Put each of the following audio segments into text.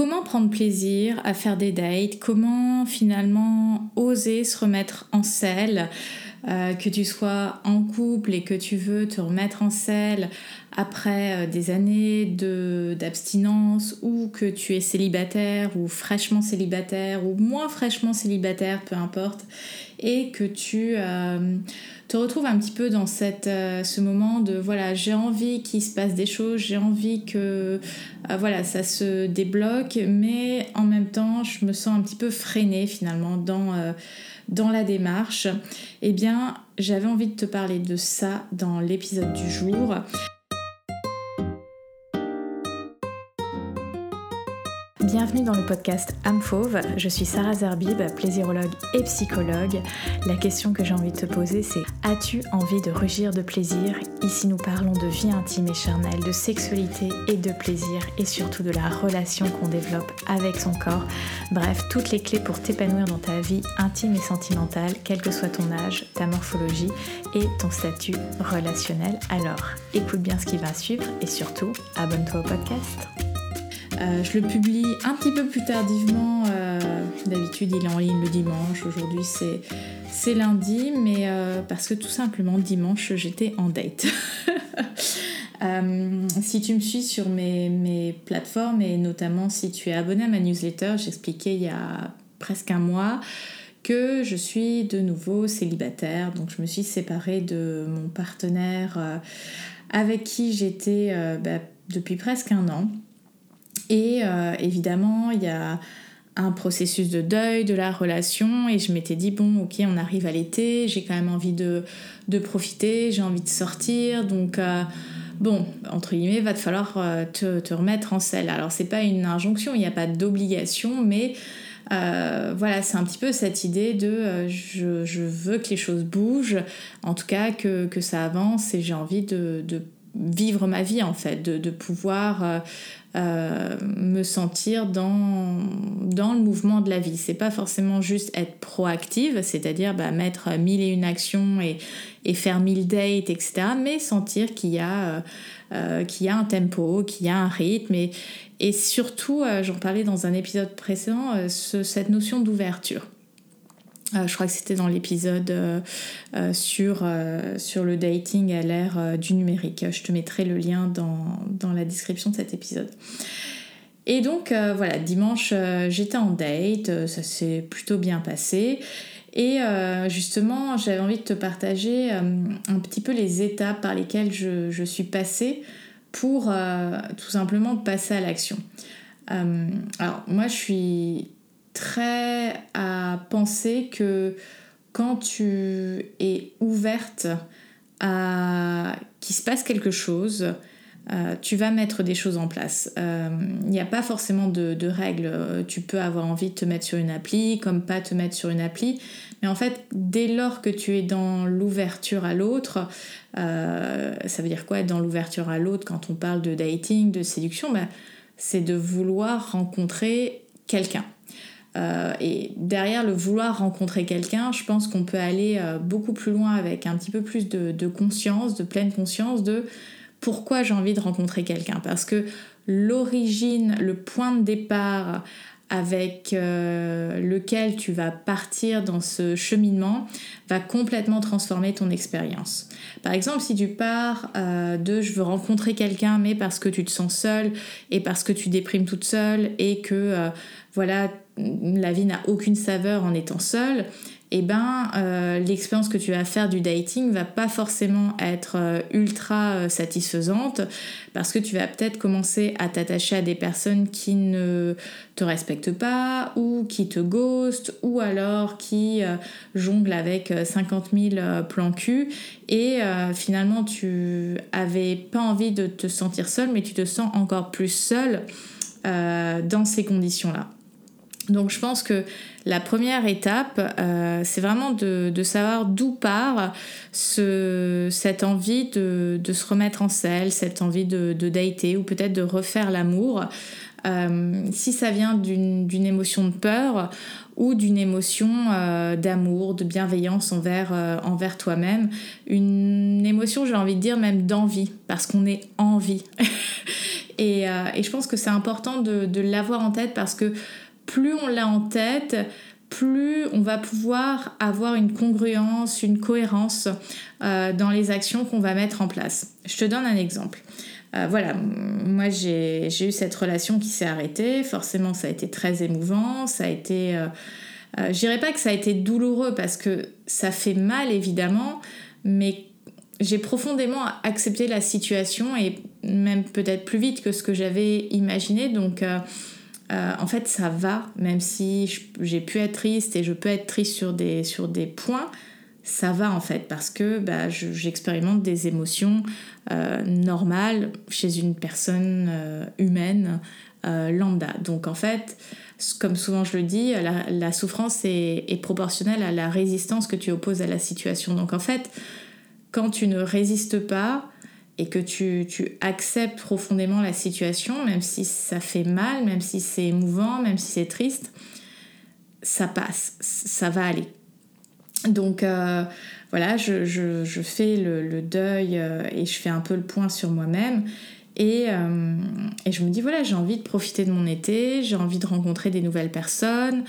comment prendre plaisir à faire des dates, comment finalement oser se remettre en selle, euh, que tu sois en couple et que tu veux te remettre en selle après euh, des années d'abstinence ou que tu es célibataire ou fraîchement célibataire ou moins fraîchement célibataire, peu importe, et que tu euh, te retrouves un petit peu dans cette, ce moment de voilà, j'ai envie qu'il se passe des choses, j'ai envie que voilà, ça se débloque, mais en même temps, je me sens un petit peu freinée finalement dans dans la démarche, eh bien, j'avais envie de te parler de ça dans l'épisode du jour. Bienvenue dans le podcast Âme. Je suis Sarah Zerbib, plaisirologue et psychologue. La question que j'ai envie de te poser, c'est As-tu envie de rugir de plaisir? Ici, nous parlons de vie intime et charnelle, de sexualité et de plaisir, et surtout de la relation qu'on développe avec son corps. Bref, toutes les clés pour t'épanouir dans ta vie intime et sentimentale, quel que soit ton âge, ta morphologie et ton statut relationnel. Alors, écoute bien ce qui va suivre et surtout, abonne-toi au podcast. Euh, je le publie un petit peu plus tardivement. Euh, d'habitude, il est en ligne le dimanche. Aujourd'hui, c'est, lundi, mais euh, parce que tout simplement, dimanche, j'étais en date. si tu me suis sur mes, mes, plateformes et notamment si tu es abonné à ma newsletter, j'expliquais il y a presque un mois que je suis de nouveau célibataire. Donc, je me suis séparée de mon partenaire avec qui j'étais bah, depuis presque un an. Et euh, évidemment, il y a un processus de deuil de la relation et je m'étais dit bon ok on arrive à l'été j'ai quand même envie de, profiter j'ai envie de sortir donc euh, bon entre guillemets va te falloir euh, te, remettre en selle. Alors c'est pas une injonction il n'y a pas d'obligation mais voilà c'est un petit peu cette idée de je, veux que les choses bougent en tout cas que, ça avance et j'ai envie de, vivre ma vie en fait de, de pouvoir euh, me sentir dans, dans le mouvement de la vie. C'est pas forcément juste être proactive, c'est-à-dire bah, mettre mille et une actions et, et, faire mille dates, etc. Mais sentir qu'il y, a, euh, euh, qu'il y a un tempo, qu'il y a un rythme et, et surtout, j'en parlais dans un épisode précédent, cette notion d'ouverture. Euh, je crois que c'était dans l'épisode euh, euh, sur, sur le dating à l'ère du numérique. Je te mettrai le lien dans, dans, la description de cet épisode. Et donc voilà, dimanche j'étais en date, ça s'est plutôt bien passé. Et justement, j'avais envie de te partager un petit peu les étapes par lesquelles je, je suis passée pour tout simplement passer à l'action. alors moi je suis très à penser que quand tu es ouverte à qu'il se passe quelque chose, euh, tu vas mettre des choses en place. Il euh, n'y a pas forcément de, règles. Tu peux avoir envie de te mettre sur une appli, comme pas te mettre sur une appli. Mais en fait, dès lors que tu es dans l'ouverture à l'autre, euh, ça veut dire quoi être dans l'ouverture à l'autre quand on parle de dating, de séduction ben, C'est de vouloir rencontrer quelqu'un. Euh, et derrière le vouloir rencontrer quelqu'un, je pense qu'on peut aller euh, beaucoup plus loin avec un petit peu plus de, conscience, de pleine conscience de pourquoi j'ai envie de rencontrer quelqu'un. Parce que l'origine, le point de départ avec euh, lequel tu vas partir dans ce cheminement va complètement transformer ton expérience. Par exemple, si tu pars de je veux rencontrer quelqu'un mais parce que tu te sens seule et parce que tu déprimes toute seule et que voilà la vie n'a aucune saveur en étant seule, eh ben euh, l'expérience que tu vas faire du dating va pas forcément être euh, ultra euh, satisfaisante parce que tu vas peut-être commencer à t'attacher à des personnes qui ne te respectent pas ou qui te ghostent ou alors qui jonglent avec 50 000 plans cul et finalement tu avais pas envie de te sentir seule mais tu te sens encore plus seule dans ces conditions là. Donc je pense que la première étape, euh, c'est vraiment de, savoir d'où part cette envie de, se remettre en selle, cette envie de, de dater ou peut-être de refaire l'amour. Euh, si ça vient d'une émotion de peur ou d'une émotion euh, d'amour, de bienveillance envers, envers toi-même, une émotion, j'ai envie de dire, même d'envie, parce qu'on est envie. Et, je pense que c'est important de l'avoir en tête parce que plus on l'a en tête, plus on va pouvoir avoir une congruence, une cohérence dans les actions qu'on va mettre en place. Je te donne un exemple. Euh, voilà, moi j'ai eu cette relation qui s'est arrêtée. Forcément, ça a été très émouvant. Ça a été. Euh, euh, je dirais pas que ça a été douloureux parce que ça fait mal évidemment, mais j'ai profondément accepté la situation et même peut-être plus vite que ce que j'avais imaginé. Donc. En fait, ça va, même si j'ai pu être triste et je peux être triste sur des, sur des points, ça va en fait parce que bah, j'expérimente des émotions euh, normales chez une personne euh, humaine euh, lambda. Donc en fait, comme souvent je le dis, la, souffrance est, proportionnelle à la résistance que tu opposes à la situation. Donc en fait, quand tu ne résistes pas et que tu, tu acceptes profondément la situation, même si ça fait mal, même si c'est émouvant, même si c'est triste, ça passe, ça va aller. Donc euh, voilà, je, fais le, deuil euh, et je fais un peu le point sur moi-même. Euh, et, je me dis, voilà, j'ai envie de profiter de mon été, j'ai envie de rencontrer des nouvelles personnes,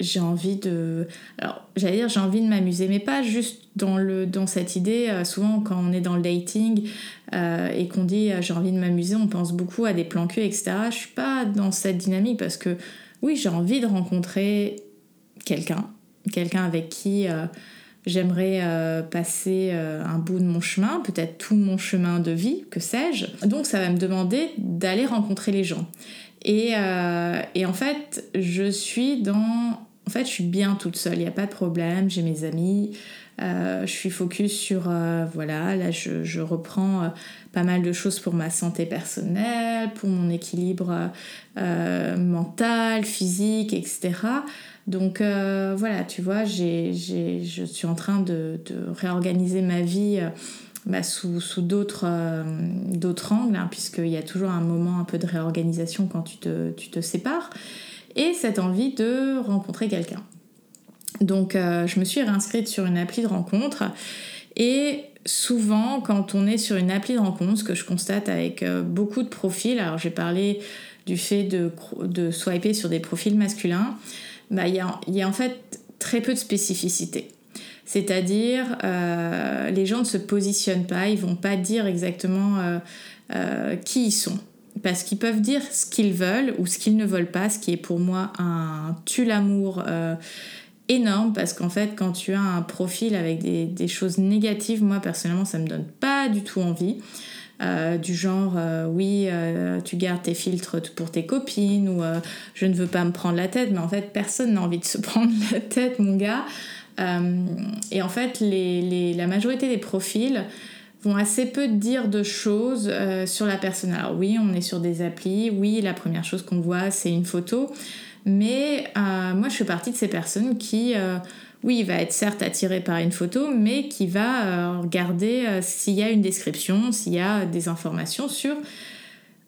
j'ai envie de... Alors, j'allais dire, j'ai envie de m'amuser, mais pas juste dans, le, dans cette idée. souvent, quand on est dans le dating et qu'on dit, j'ai envie de m'amuser, on pense beaucoup à des plans etc. Je suis pas dans cette dynamique parce que, oui, j'ai envie de rencontrer quelqu'un quelqu'un avec qui euh, j'aimerais euh, passer euh, un bout de mon chemin, peut-être tout mon chemin de vie, que sais-je. Donc ça va me demander d'aller rencontrer les gens. Et, et, en fait, je suis dans... En fait, je suis bien toute seule, il n'y a pas de problème, j'ai mes amis, je suis focus sur... voilà, là, je, je reprends pas mal de choses pour ma santé personnelle, pour mon équilibre mental, physique, etc. Donc euh, voilà, tu vois, je suis en train de, réorganiser ma vie euh, bah, sous, euh, d'autres angles, hein, puisqu'il y a toujours un moment un peu de réorganisation quand tu te, sépares, et cette envie de rencontrer quelqu'un. Donc je me suis réinscrite sur une appli de rencontre, et souvent quand on est sur une appli de rencontre, ce que je constate avec beaucoup de profils, alors j'ai parlé du fait de, de swiper sur des profils masculins, bah, il y, a, y, a, en fait très peu de spécificité. C'est-à-dire, euh, les gens ne se positionnent pas, ils vont pas dire exactement euh, euh, qui ils sont. Parce qu'ils peuvent dire ce qu'ils veulent ou ce qu'ils ne veulent pas, ce qui est pour moi un tue-l'amour énorme. Parce qu'en fait, quand tu as un profil avec des, choses négatives, moi personnellement, ça me donne pas du tout envie. Du genre oui tu gardes tes filtres pour tes copines ou je ne veux pas me prendre la tête mais en fait personne n'a envie de se prendre la tête mon gars et en fait la majorité des profils vont assez peu dire de choses sur la personne. Alors oui on est sur des applis. Oui la première chose qu'on voit c'est une photo. Mais moi je fais partie de ces personnes qui oui, va être certes attiré par une photo, mais qui va euh, regarder euh, s'il y a une description, s'il y a des informations sur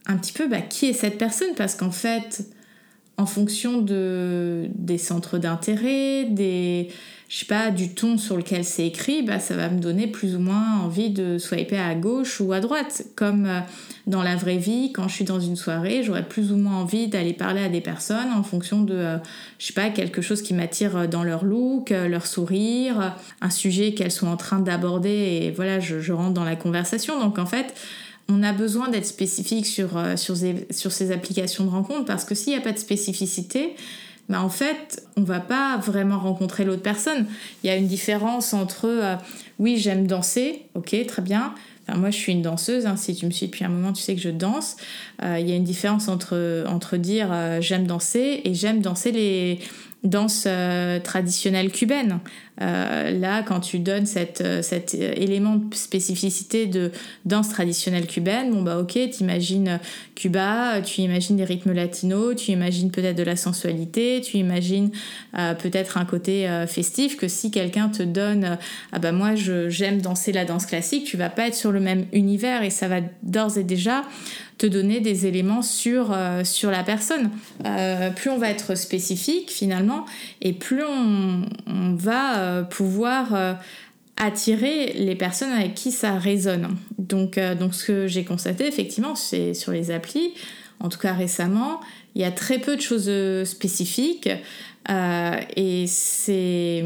un petit peu bah, qui est cette personne, parce qu'en fait, en fonction de, des centres d'intérêt, des, je sais pas, du ton sur lequel c'est écrit, bah, ça va me donner plus ou moins envie de swiper à gauche ou à droite. Comme euh, dans la vraie vie, quand je suis dans une soirée, j'aurais plus ou moins envie d'aller parler à des personnes en fonction de, euh, je sais pas, quelque chose qui m'attire dans leur look, euh, leur sourire, un sujet qu'elles sont en train d'aborder et voilà, je, je, rentre dans la conversation. Donc en fait, on a besoin d'être spécifique sur, sur, ces, sur ces applications de rencontre parce que s'il n'y a pas de spécificité, mais en fait, on va pas vraiment rencontrer l'autre personne. Il y a une différence entre euh, oui, j'aime danser, ok, très bien. moi, je suis une danseuse. Hein. si tu me suis depuis un moment, tu sais que je danse. Euh, il y a une différence entre, dire euh, j'aime danser et j'aime danser les, danse euh, traditionnelle cubaine. Euh, là, quand tu donnes cette, cet élément de spécificité de danse traditionnelle cubaine, bon bah ok, tu imagines Cuba, tu imagines des rythmes latinos, tu imagines peut-être de la sensualité, tu imagines peut-être un côté festif que si quelqu'un te donne ah bah moi j'aime danser la danse classique, tu vas pas être sur le même univers et ça va d'ores et déjà te donner des éléments sur, euh, sur la personne. Euh, plus on va être spécifique finalement, et plus on, va euh, pouvoir attirer les personnes avec qui ça résonne. Donc, donc ce que j'ai constaté effectivement, c'est sur les applis, en tout cas récemment, il y a très peu de choses spécifiques et c'est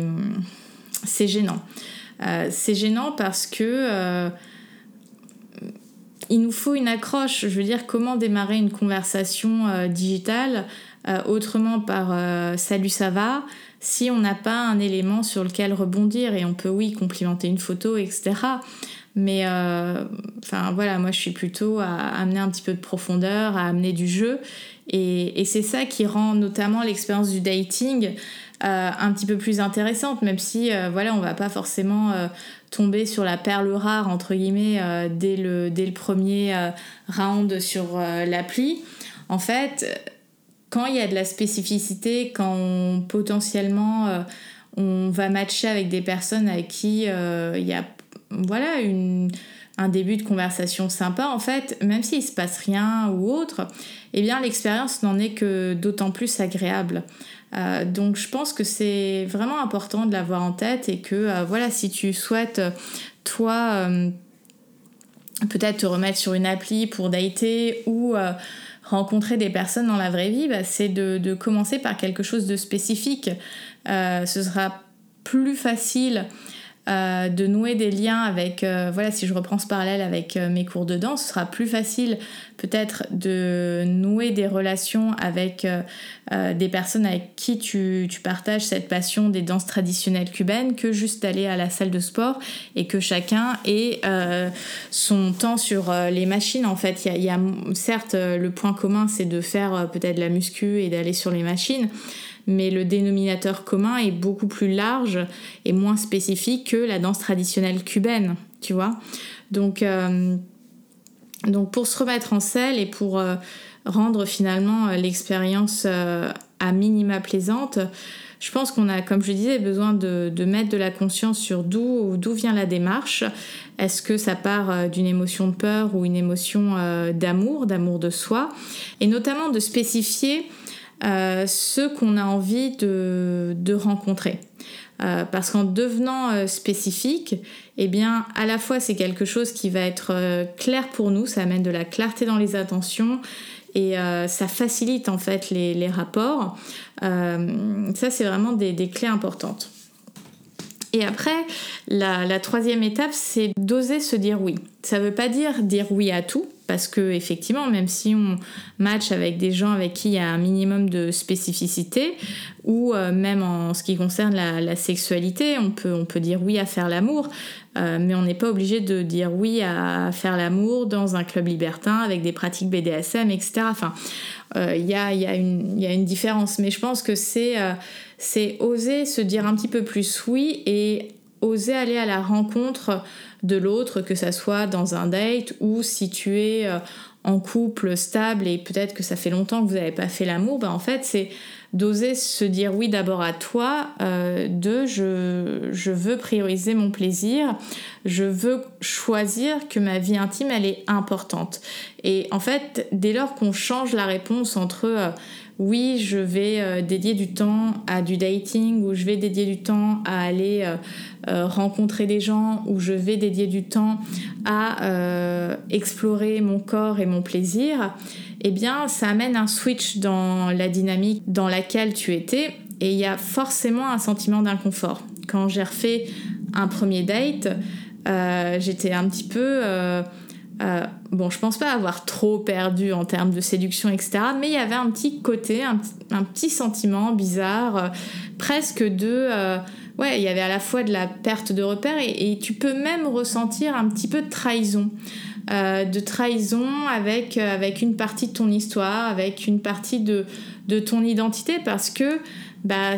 gênant. C'est gênant parce que il nous faut une accroche. Je veux dire, comment démarrer une conversation euh, digitale euh, autrement par euh, salut ça va si on n'a pas un élément sur lequel rebondir et on peut oui complimenter une photo etc mais enfin voilà moi je suis plutôt à amener un petit peu de profondeur à amener du jeu et c'est ça qui rend notamment l'expérience du dating un petit peu plus intéressante même si voilà on va pas forcément tomber sur la perle rare, entre guillemets, euh, dès, le, dès le premier euh, round sur euh, l'appli. En fait, quand il y a de la spécificité, quand potentiellement on va matcher avec des personnes avec qui il y a voilà, une, un début de conversation sympa, en fait, même s'il se passe rien ou autre, eh bien l'expérience n'en est que d'autant plus agréable. Euh, donc je pense que c'est vraiment important de l'avoir en tête et que euh, voilà, si tu souhaites, toi, euh, peut-être te remettre sur une appli pour dater ou rencontrer des personnes dans la vraie vie, bah, c'est de, de, commencer par quelque chose de spécifique. ce sera plus facile euh, de nouer des liens avec, euh, voilà, si je reprends ce parallèle avec euh, mes cours de danse, ce sera plus facile peut-être de nouer des relations avec des personnes avec qui tu, partages cette passion des danses traditionnelles cubaines que juste d'aller à la salle de sport et que chacun ait son temps sur les machines. En fait, il y a, certes le point commun, c'est de faire peut-être la muscu et d'aller sur les machines mais le dénominateur commun est beaucoup plus large et moins spécifique que la danse traditionnelle cubaine, tu vois. Donc, euh, pour se remettre en selle et pour euh, rendre finalement euh, l'expérience à minima plaisante, je pense qu'on a, comme je disais, besoin de, de mettre de la conscience sur d'où, d'où vient la démarche. Est-ce que ça part d'une émotion de peur ou une émotion d'amour, d'amour de soi? Et notamment de spécifier euh, ceux qu'on a envie de, rencontrer. Euh, parce qu'en devenant euh, spécifique, eh bien, à la fois c'est quelque chose qui va être clair pour nous, ça amène de la clarté dans les attentions et ça facilite en fait les, rapports. ça, c'est vraiment des, clés importantes. Et après, la, troisième étape, c'est d'oser se dire oui. Ça ne veut pas dire dire oui à tout, parce que effectivement, même si on match avec des gens avec qui il y a un minimum de spécificité, ou euh, même en ce qui concerne la, sexualité, on peut, on peut dire oui à faire l'amour, euh, mais on n'est pas obligé de dire oui à faire l'amour dans un club libertin avec des pratiques BDSM, etc. Enfin, euh, il y, a, y, a y, a, une différence, mais je pense que c'est c'est oser se dire un petit peu plus oui et oser aller à la rencontre de l'autre, que ça soit dans un date ou si tu es euh, en couple stable et peut-être que ça fait longtemps que vous n'avez pas fait l'amour, bah en fait c'est d'oser se dire oui d'abord à toi, euh, de je, je, veux prioriser mon plaisir, je veux choisir que ma vie intime elle est importante. Et en fait dès lors qu'on change la réponse entre euh, oui, je vais euh, dédier du temps à du dating, ou je vais dédier du temps à aller euh, euh, rencontrer des gens, ou je vais dédier du temps à explorer mon corps et mon plaisir, eh bien, ça amène un switch dans la dynamique dans laquelle tu étais, et il y a forcément un sentiment d'inconfort. Quand j'ai refait un premier date, j'étais un petit peu bon, je pense pas avoir trop perdu en termes de séduction, etc. Mais il y avait un petit côté, un, petit sentiment bizarre, euh, presque de. Euh, ouais, il y avait à la fois de la perte de repère et, tu peux même ressentir un petit peu de trahison. de trahison avec, avec une partie de ton histoire, avec une partie de, de ton identité, parce que bah,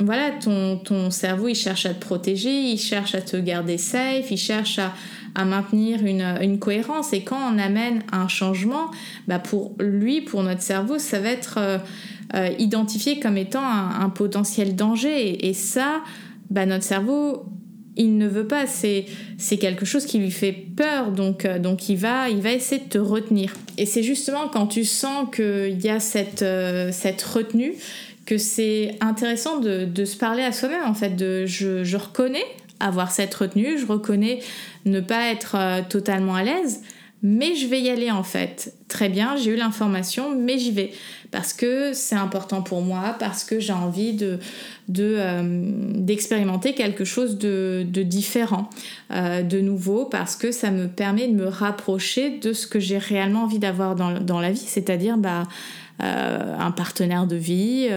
voilà, ton, ton cerveau, il cherche à te protéger, il cherche à te garder safe, il cherche à, à maintenir une, cohérence. Et quand on amène un changement, bah pour lui, pour notre cerveau, ça va être euh, euh, identifié comme étant un, potentiel danger. Et, ça, bah notre cerveau, il ne veut pas. C'est, quelque chose qui lui fait peur. Donc, euh, donc il, va, il va essayer de te retenir. Et c'est justement quand tu sens qu'il y a cette, retenue que c'est intéressant de, se parler à soi-même en fait de je reconnais avoir cette retenue, je reconnais ne pas être totalement à l'aise, mais je vais y aller en fait. Très bien, j'ai eu l'information, mais j'y vais. Parce que c'est important pour moi, parce que j'ai envie de, euh, d'expérimenter quelque chose de, différent, euh, de nouveau, parce que ça me permet de me rapprocher de ce que j'ai réellement envie d'avoir dans, la vie, c'est-à-dire bah, euh, un partenaire de vie,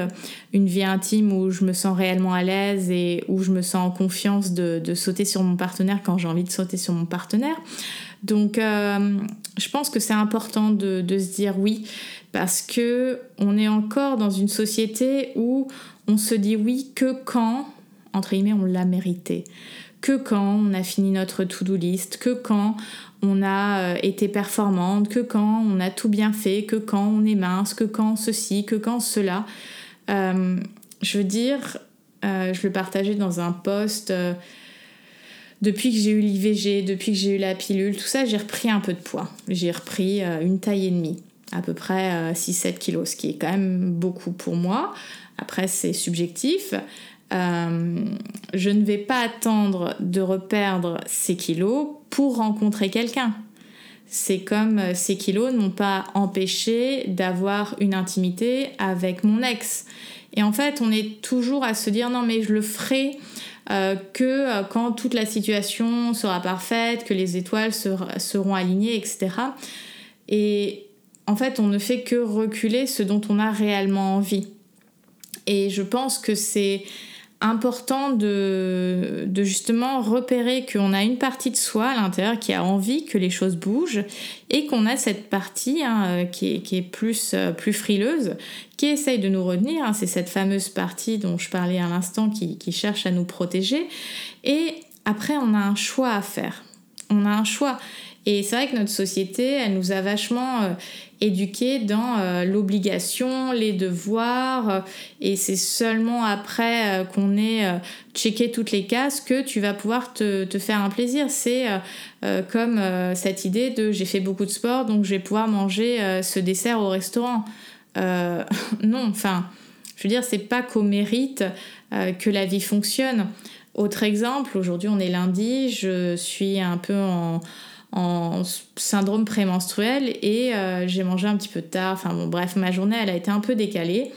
une vie intime où je me sens réellement à l'aise et où je me sens en confiance de, de sauter sur mon partenaire quand j'ai envie de sauter sur mon partenaire. Donc, euh, je pense que c'est important de, se dire oui, parce que on est encore dans une société où on se dit oui que quand, entre guillemets, on l'a mérité, que quand on a fini notre to-do list, que quand on a euh, été performante, que quand on a tout bien fait, que quand on est mince, que quand ceci, que quand cela. Euh, je veux dire, je le partageais dans un post depuis que j'ai eu l'IVG, depuis que j'ai eu la pilule, tout ça, j'ai repris un peu de poids. J'ai repris euh, une taille et demie, à peu près 6-7 euh, kilos, ce qui est quand même beaucoup pour moi. Après, c'est subjectif. Euh, je ne vais pas attendre de reperdre ces kilos pour rencontrer quelqu'un. C'est comme ces kilos n'ont pas empêché d'avoir une intimité avec mon ex. Et en fait, on est toujours à se dire non mais je le ferai euh, que euh, quand toute la situation sera parfaite, que les étoiles seront alignées, etc. Et en fait, on ne fait que reculer ce dont on a réellement envie. Et je pense que c'est important de, justement repérer qu'on a une partie de soi à l'intérieur qui a envie que les choses bougent et qu'on a cette partie hein, euh, qui, est, plus, euh, plus frileuse, qui essaye de nous retenir. Hein. C'est cette fameuse partie dont je parlais à l'instant qui, qui cherche à nous protéger. Et après, on a un choix à faire. On a un choix. Et c'est vrai que notre société, elle nous a vachement euh, éduqués dans euh, l'obligation, les devoirs, euh, et c'est seulement après qu'on ait checké toutes les cases que tu vas pouvoir te, te faire un plaisir. C'est comme cette idée de j'ai fait beaucoup de sport, donc je vais pouvoir manger ce dessert au restaurant. non, enfin, je veux dire, c'est pas qu'au mérite que la vie fonctionne. Autre exemple, aujourd'hui on est lundi, je suis un peu en, en syndrome prémenstruel et euh, j'ai mangé un petit peu tard. Enfin bon, bref, ma journée, elle a été un peu décalée.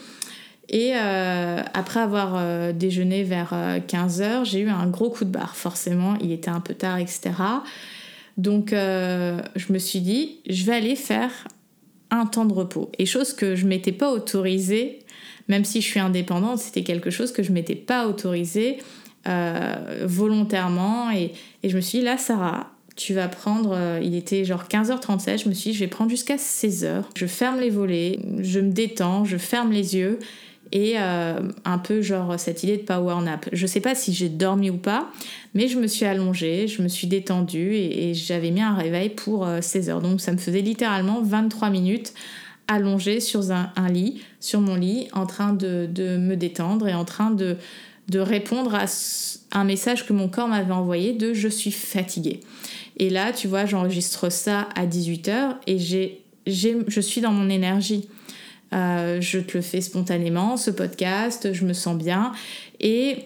Et euh, après avoir euh, déjeuné vers 15h, j'ai eu un gros coup de barre. Forcément, il était un peu tard, etc. Donc, je me suis dit, je vais aller faire un temps de repos. Et chose que je m'étais pas autorisée, même si je suis indépendante, c'était quelque chose que je m'étais pas autorisée volontairement. Et, et je me suis dit, là, Sarah, tu vas prendre, euh, il était genre 15h37, je me suis dit, je vais prendre jusqu'à 16h. Je ferme les volets, je me détends, je ferme les yeux et euh, un peu genre cette idée de power nap. Je sais pas si j'ai dormi ou pas, mais je me suis allongée, je me suis détendue et, j'avais mis un réveil pour 16h. Euh, Donc ça me faisait littéralement 23 minutes allongée sur un, lit, sur mon lit, en train de, me détendre et en train de, de répondre à un message que mon corps m'avait envoyé de je suis fatiguée. Et là, tu vois, j'enregistre ça à 18h et j'ai, je suis dans mon énergie. Euh, je te le fais spontanément, ce podcast, je me sens bien. Et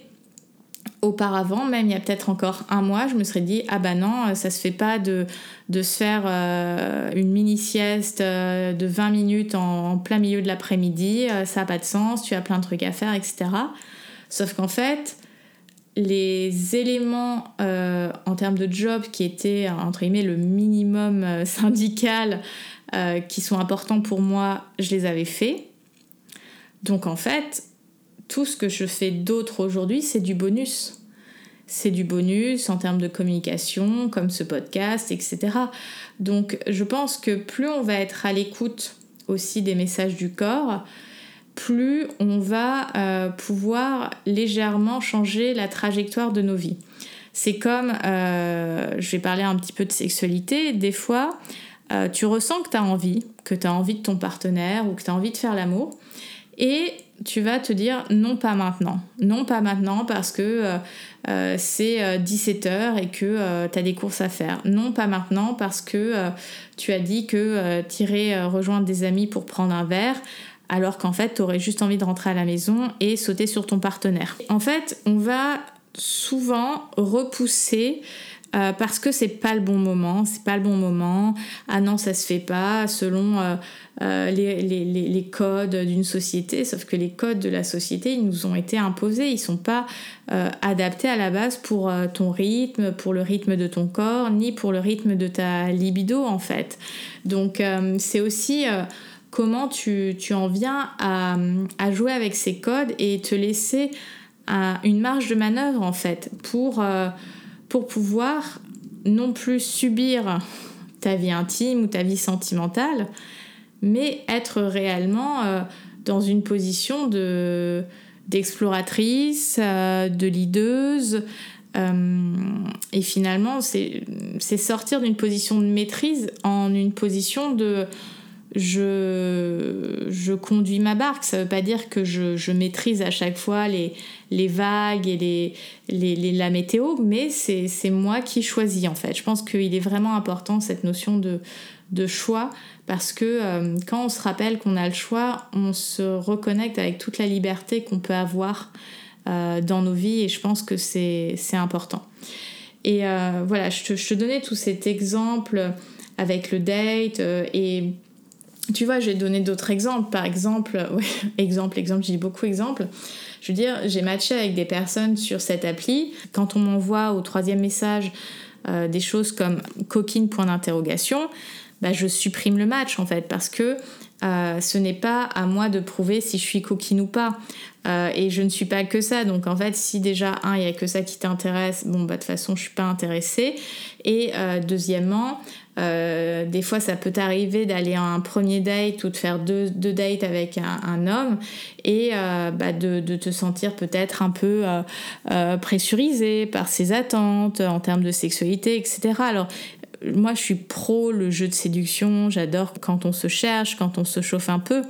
auparavant, même il y a peut-être encore un mois, je me serais dit ah bah non, ça se fait pas de, de se faire euh, une mini sieste euh, de 20 minutes en, en plein milieu de l'après-midi, ça n'a pas de sens, tu as plein de trucs à faire, etc. Sauf qu'en fait, les éléments euh, en termes de job qui étaient entre guillemets le minimum euh, syndical euh, qui sont importants pour moi, je les avais faits. Donc en fait, tout ce que je fais d'autre aujourd'hui, c'est du bonus. C'est du bonus en termes de communication, comme ce podcast, etc. Donc je pense que plus on va être à l'écoute aussi des messages du corps, plus on va euh, pouvoir légèrement changer la trajectoire de nos vies. C'est comme, euh, je vais parler un petit peu de sexualité, des fois, euh, tu ressens que tu as envie, que tu as envie de ton partenaire ou que tu as envie de faire l'amour, et tu vas te dire non pas maintenant. Non pas maintenant parce que c'est 17h et que tu as des courses à faire. Non pas maintenant parce que tu as dit que tu irais rejoindre des amis pour prendre un verre alors qu'en fait, tu aurais juste envie de rentrer à la maison et sauter sur ton partenaire. En fait, on va souvent repoussé euh, parce que c'est pas le bon moment, c'est pas le bon moment. Ah non, ça se fait pas selon euh, euh, les, codes d'une société. Sauf que les codes de la société, ils nous ont été imposés. Ils sont pas adaptés à la base pour ton rythme, pour le rythme de ton corps, ni pour le rythme de ta libido en fait. Donc c'est aussi comment tu, en viens à, jouer avec ces codes et te laisser une marge de manœuvre en fait pour pour pouvoir non plus subir ta vie intime ou ta vie sentimentale, mais être réellement euh, dans une position de d'exploratrice, euh, de. Euh, et finalement, c'est sortir d'une position de maîtrise en une position de je, conduis ma barque. Ça ne veut pas dire que je, maîtrise à chaque fois les, vagues et les, la météo, mais c'est moi qui choisis en fait. Je pense qu'il est vraiment important cette notion de, choix parce que euh, quand on se rappelle qu'on a le choix, on se reconnecte avec toute la liberté qu'on peut avoir euh, dans nos vies et je pense que c'est important. Et euh, voilà, je te, je te, donnais tout cet exemple avec le date et tu vois, je vais donner d'autres exemples. Par exemple, exemple, exemple, j'ai beaucoup exemple. Je veux dire, j'ai matché avec des personnes sur cette appli. Quand on m'envoie au troisième message euh, des choses comme coquine point d'interrogation, bah, je supprime le match en fait parce que euh, ce n'est pas à moi de prouver si je suis coquine ou pas. Euh, et je ne suis pas que ça. Donc en fait, si déjà, un, il n'y a que ça qui t'intéresse, bon, bah de toute façon, je suis pas intéressée. Et deuxièmement, euh, des fois, ça peut t'arriver d'aller à un premier date ou de faire deux, dates avec un, homme et bah, de, de, te sentir peut-être un peu euh, pressurisé par ses attentes en termes de sexualité, etc. Alors, moi, je suis pro le jeu de séduction. J'adore quand on se cherche, quand on se chauffe un peu.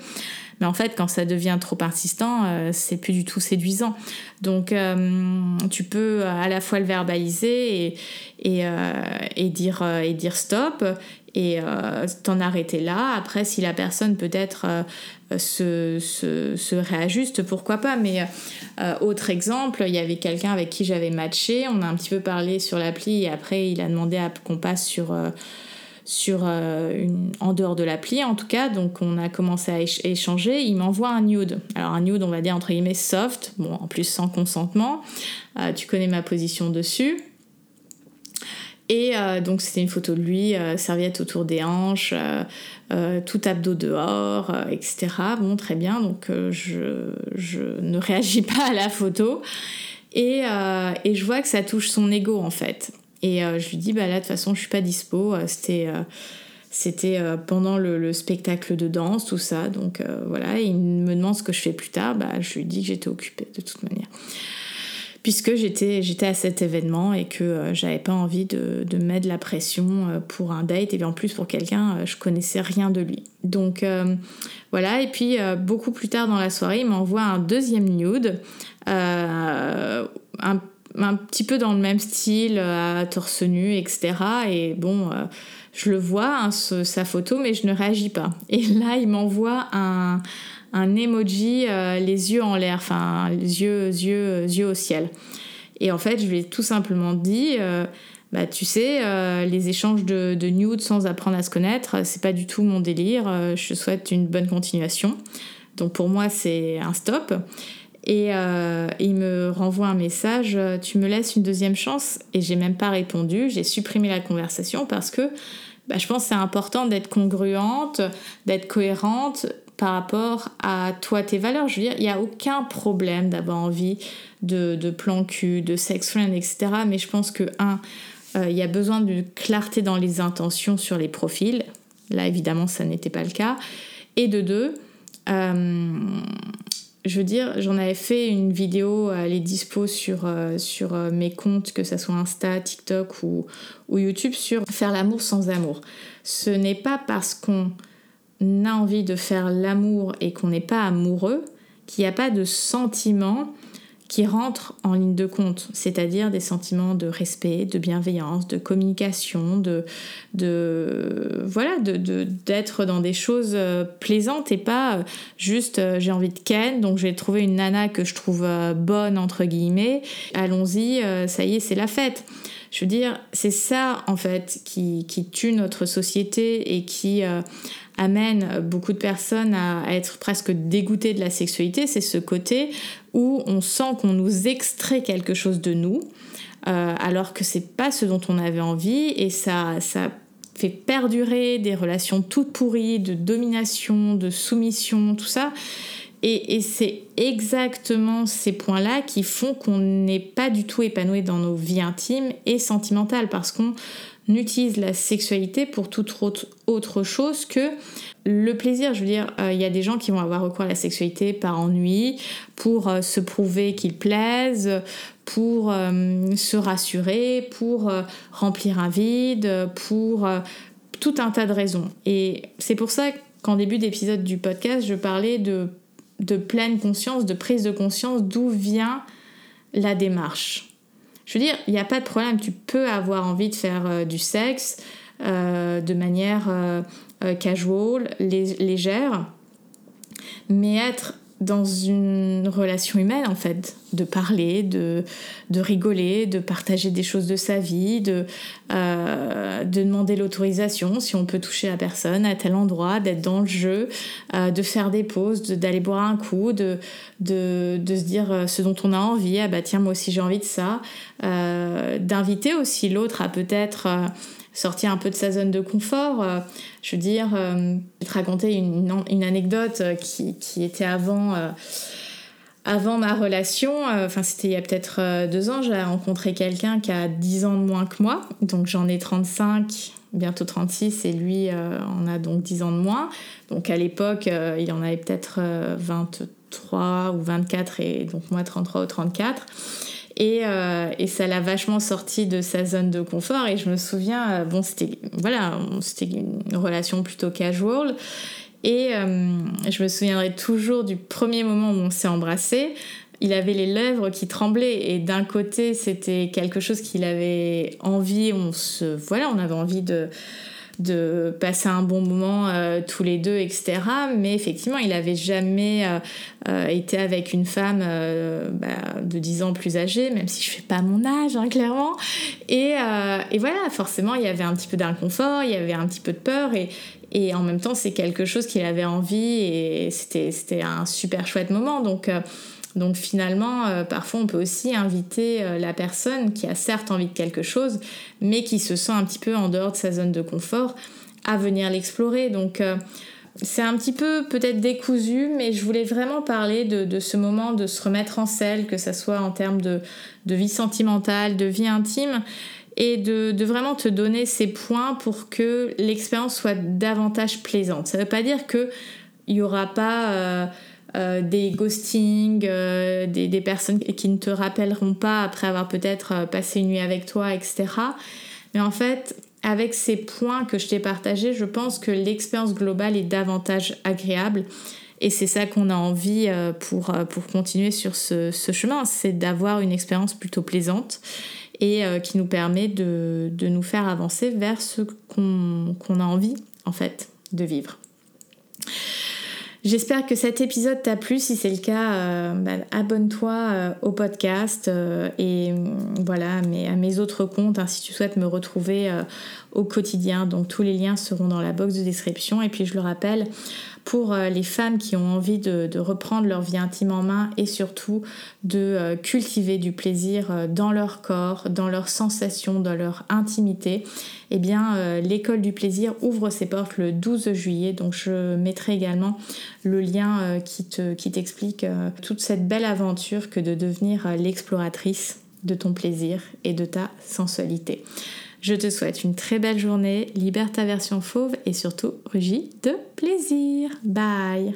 Mais en fait, quand ça devient trop persistant, euh, c'est plus du tout séduisant. Donc, euh, tu peux à la fois le verbaliser euh, et dire stop et t'en arrêter là. Après, si la personne peut-être se, se, se, réajuste, pourquoi pas. Mais autre exemple, il y avait quelqu'un avec qui j'avais matché, on a un petit peu parlé sur l'appli et après il a demandé qu'on passe sur euh, en dehors de l'appli en tout cas. Donc on a commencé à échanger. Il m'envoie un nude. Alors un nude, on va dire entre guillemets soft, bon en plus sans consentement. Euh, tu connais ma position dessus. Et euh, donc c'était une photo de lui, serviette autour des hanches, tout abdos dehors, etc. Bon, très bien, donc je, ne réagis pas à la photo. Et, et, je vois que ça touche son ego en fait. Et euh, je lui dis, bah là, de toute façon, je suis pas dispo. Euh, c'était euh, c'était pendant le, spectacle de danse, tout ça. Donc voilà, il me demande ce que je fais plus tard. Bah, je lui dis que j'étais occupée de toute manière. Puisque j'étais, j'étais à cet événement et que j'avais pas envie de, de, mettre la pression pour un date. Et bien en plus, pour quelqu'un, je connaissais rien de lui. Donc voilà, et puis beaucoup plus tard dans la soirée, il m'envoie un deuxième nude. un petit peu dans le même style, euh, à torse nu, etc. Et bon, euh, je le vois, hein, sa photo, mais je ne réagis pas. Et là, il m'envoie un, un emoji, euh, les yeux en l'air, enfin, les yeux, yeux, yeux au ciel. Et en fait, je lui ai tout simplement dit, bah, tu sais, les échanges de, de sans apprendre à se connaître, c'est pas du tout mon délire. je te souhaite une bonne continuation. Donc pour moi, c'est un stop. Et euh, il me renvoie un message, euh, tu me laisses une deuxième chance? Et j'ai même pas répondu, j'ai supprimé la conversation parce que bah, je pense que c'est important d'être congruente, d'être cohérente par rapport à toi, tes valeurs. Je veux dire, il n'y a aucun problème d'avoir envie de, de plan cul, de sex friend, etc. Mais je pense que, un, euh, il y a besoin de clarté dans les intentions sur les profils. Là, évidemment, ça n'était pas le cas. Et de deux, je veux dire, j'en avais fait une vidéo, elle est dispo sur, euh, euh, mes comptes, que ce soit Insta, TikTok ou YouTube, sur faire l'amour sans amour. Ce n'est pas parce qu'on a envie de faire l'amour et qu'on n'est pas amoureux qu'il n'y a pas de sentiment qui rentrent en ligne de compte, c'est-à-dire des sentiments de respect, de bienveillance, de communication, de, de voilà, d'être dans des choses euh, plaisantes et pas euh, juste euh, j'ai envie de ken, donc je vais trouver une nana que je trouve bonne entre guillemets, allons-y, ça y est, c'est la fête. Je veux dire, c'est ça en fait qui, qui, tue notre société et qui amène beaucoup de personnes à, être presque dégoûtées de la sexualité, c'est ce côté où on sent qu'on nous extrait quelque chose de nous, euh, alors que c'est pas ce dont on avait envie, et ça, ça fait perdurer des relations toutes pourries de domination, de soumission, tout ça. Et, c'est exactement ces points-là qui font qu'on n'est pas du tout épanoui dans nos vies intimes et sentimentales, parce qu'on utilise la sexualité pour toute autre chose que le plaisir. Je veux dire, euh, il y a des gens qui vont avoir recours à la sexualité par ennui, pour euh, se prouver qu'ils plaisent, pour euh, se rassurer, pour remplir un vide, pour tout un tas de raisons. Et c'est pour ça qu'en début d'épisode du podcast, je parlais de pleine conscience, de prise de conscience d'où vient la démarche. Je veux dire, il n'y a pas de problème, tu peux avoir envie de faire euh, du sexe euh, de manière euh, casual, légère, mais être dans une relation humaine en fait, de parler, de, de rigoler, de partager des choses de sa vie, de, euh, de demander l'autorisation si on peut toucher la personne à tel endroit, d'être dans le jeu, euh, de faire des pauses, d'aller boire un coup, de, de, de, se dire euh, ce dont on a envie, ah bah tiens moi aussi j'ai envie de ça, d'inviter aussi l'autre à peut-être sortir un peu de sa zone de confort. Euh, je veux dire, euh, je vais te raconter une, une anecdote euh, qui, qui, était avant, avant ma relation. Enfin, c'était il y a peut-être deux ans. J'ai rencontré quelqu'un qui a 10 ans de moins que moi. Donc j'en ai 35, bientôt 36, et lui en a donc 10 ans de moins. Donc à l'époque, il en avait peut-être 23 ou 24, et donc moi 33 ou 34. Euh, et, ça l'a vachement sorti de sa zone de confort. Et je me souviens, euh, bon, c'était voilà, c'était une relation plutôt casual. Et euh, je me souviendrai toujours du premier moment où on s'est embrassé. Il avait les lèvres qui tremblaient et d'un côté c'était quelque chose qu'il avait envie, on se voilà, on avait envie de de passer un bon moment euh, tous les deux, etc. Mais effectivement, il n'avait jamais euh, euh, été avec une femme bah, de 10 ans plus âgée, même si je fais pas mon âge, hein, clairement. Et, et, voilà, forcément, il y avait un petit peu d'inconfort, il y avait un petit peu de peur. Et, et en même temps, c'est quelque chose qu'il avait envie et c'était un super chouette moment. Donc, donc finalement, euh, parfois on peut aussi inviter euh, la personne qui a certes envie de quelque chose, mais qui se sent un petit peu en dehors de sa zone de confort, à venir l'explorer. Donc euh, c'est un petit peu peut-être décousu, mais je voulais vraiment parler de, ce moment de se remettre en selle, que ce soit en termes de, vie sentimentale, de vie intime, et de, vraiment te donner ces points pour que l'expérience soit davantage plaisante. Ça ne veut pas dire qu'il n'y aura pas... Euh, des ghostings, euh, des, personnes qui ne te rappelleront pas après avoir peut-être euh, passé une nuit avec toi, etc. Mais en fait, avec ces points que je t'ai partagés, je pense que l'expérience globale est davantage agréable. Et c'est ça qu'on a envie pour, pour continuer sur ce, ce chemin, c'est d'avoir une expérience plutôt plaisante et qui nous permet de, de, nous faire avancer vers ce qu'on a envie en fait de vivre. J'espère que cet épisode t'a plu. Si c'est le cas, euh, bah, abonne-toi euh, au podcast euh, et voilà, mais à mes autres comptes hein, si tu souhaites me retrouver au quotidien. Donc tous les liens seront dans la box de description. Et puis je le rappelle, pour euh, les femmes qui ont envie de, reprendre leur vie intime en main et surtout de euh, cultiver du plaisir euh, dans leur corps, dans leurs sensations, dans leur intimité, eh bien l'école du plaisir ouvre ses portes le 12 juillet. Donc je mettrai également le lien qui t'explique toute cette belle aventure que de devenir l'exploratrice de ton plaisir et de ta sensualité. Je te souhaite une très belle journée, libère ta version fauve et surtout rugis de plaisir. Bye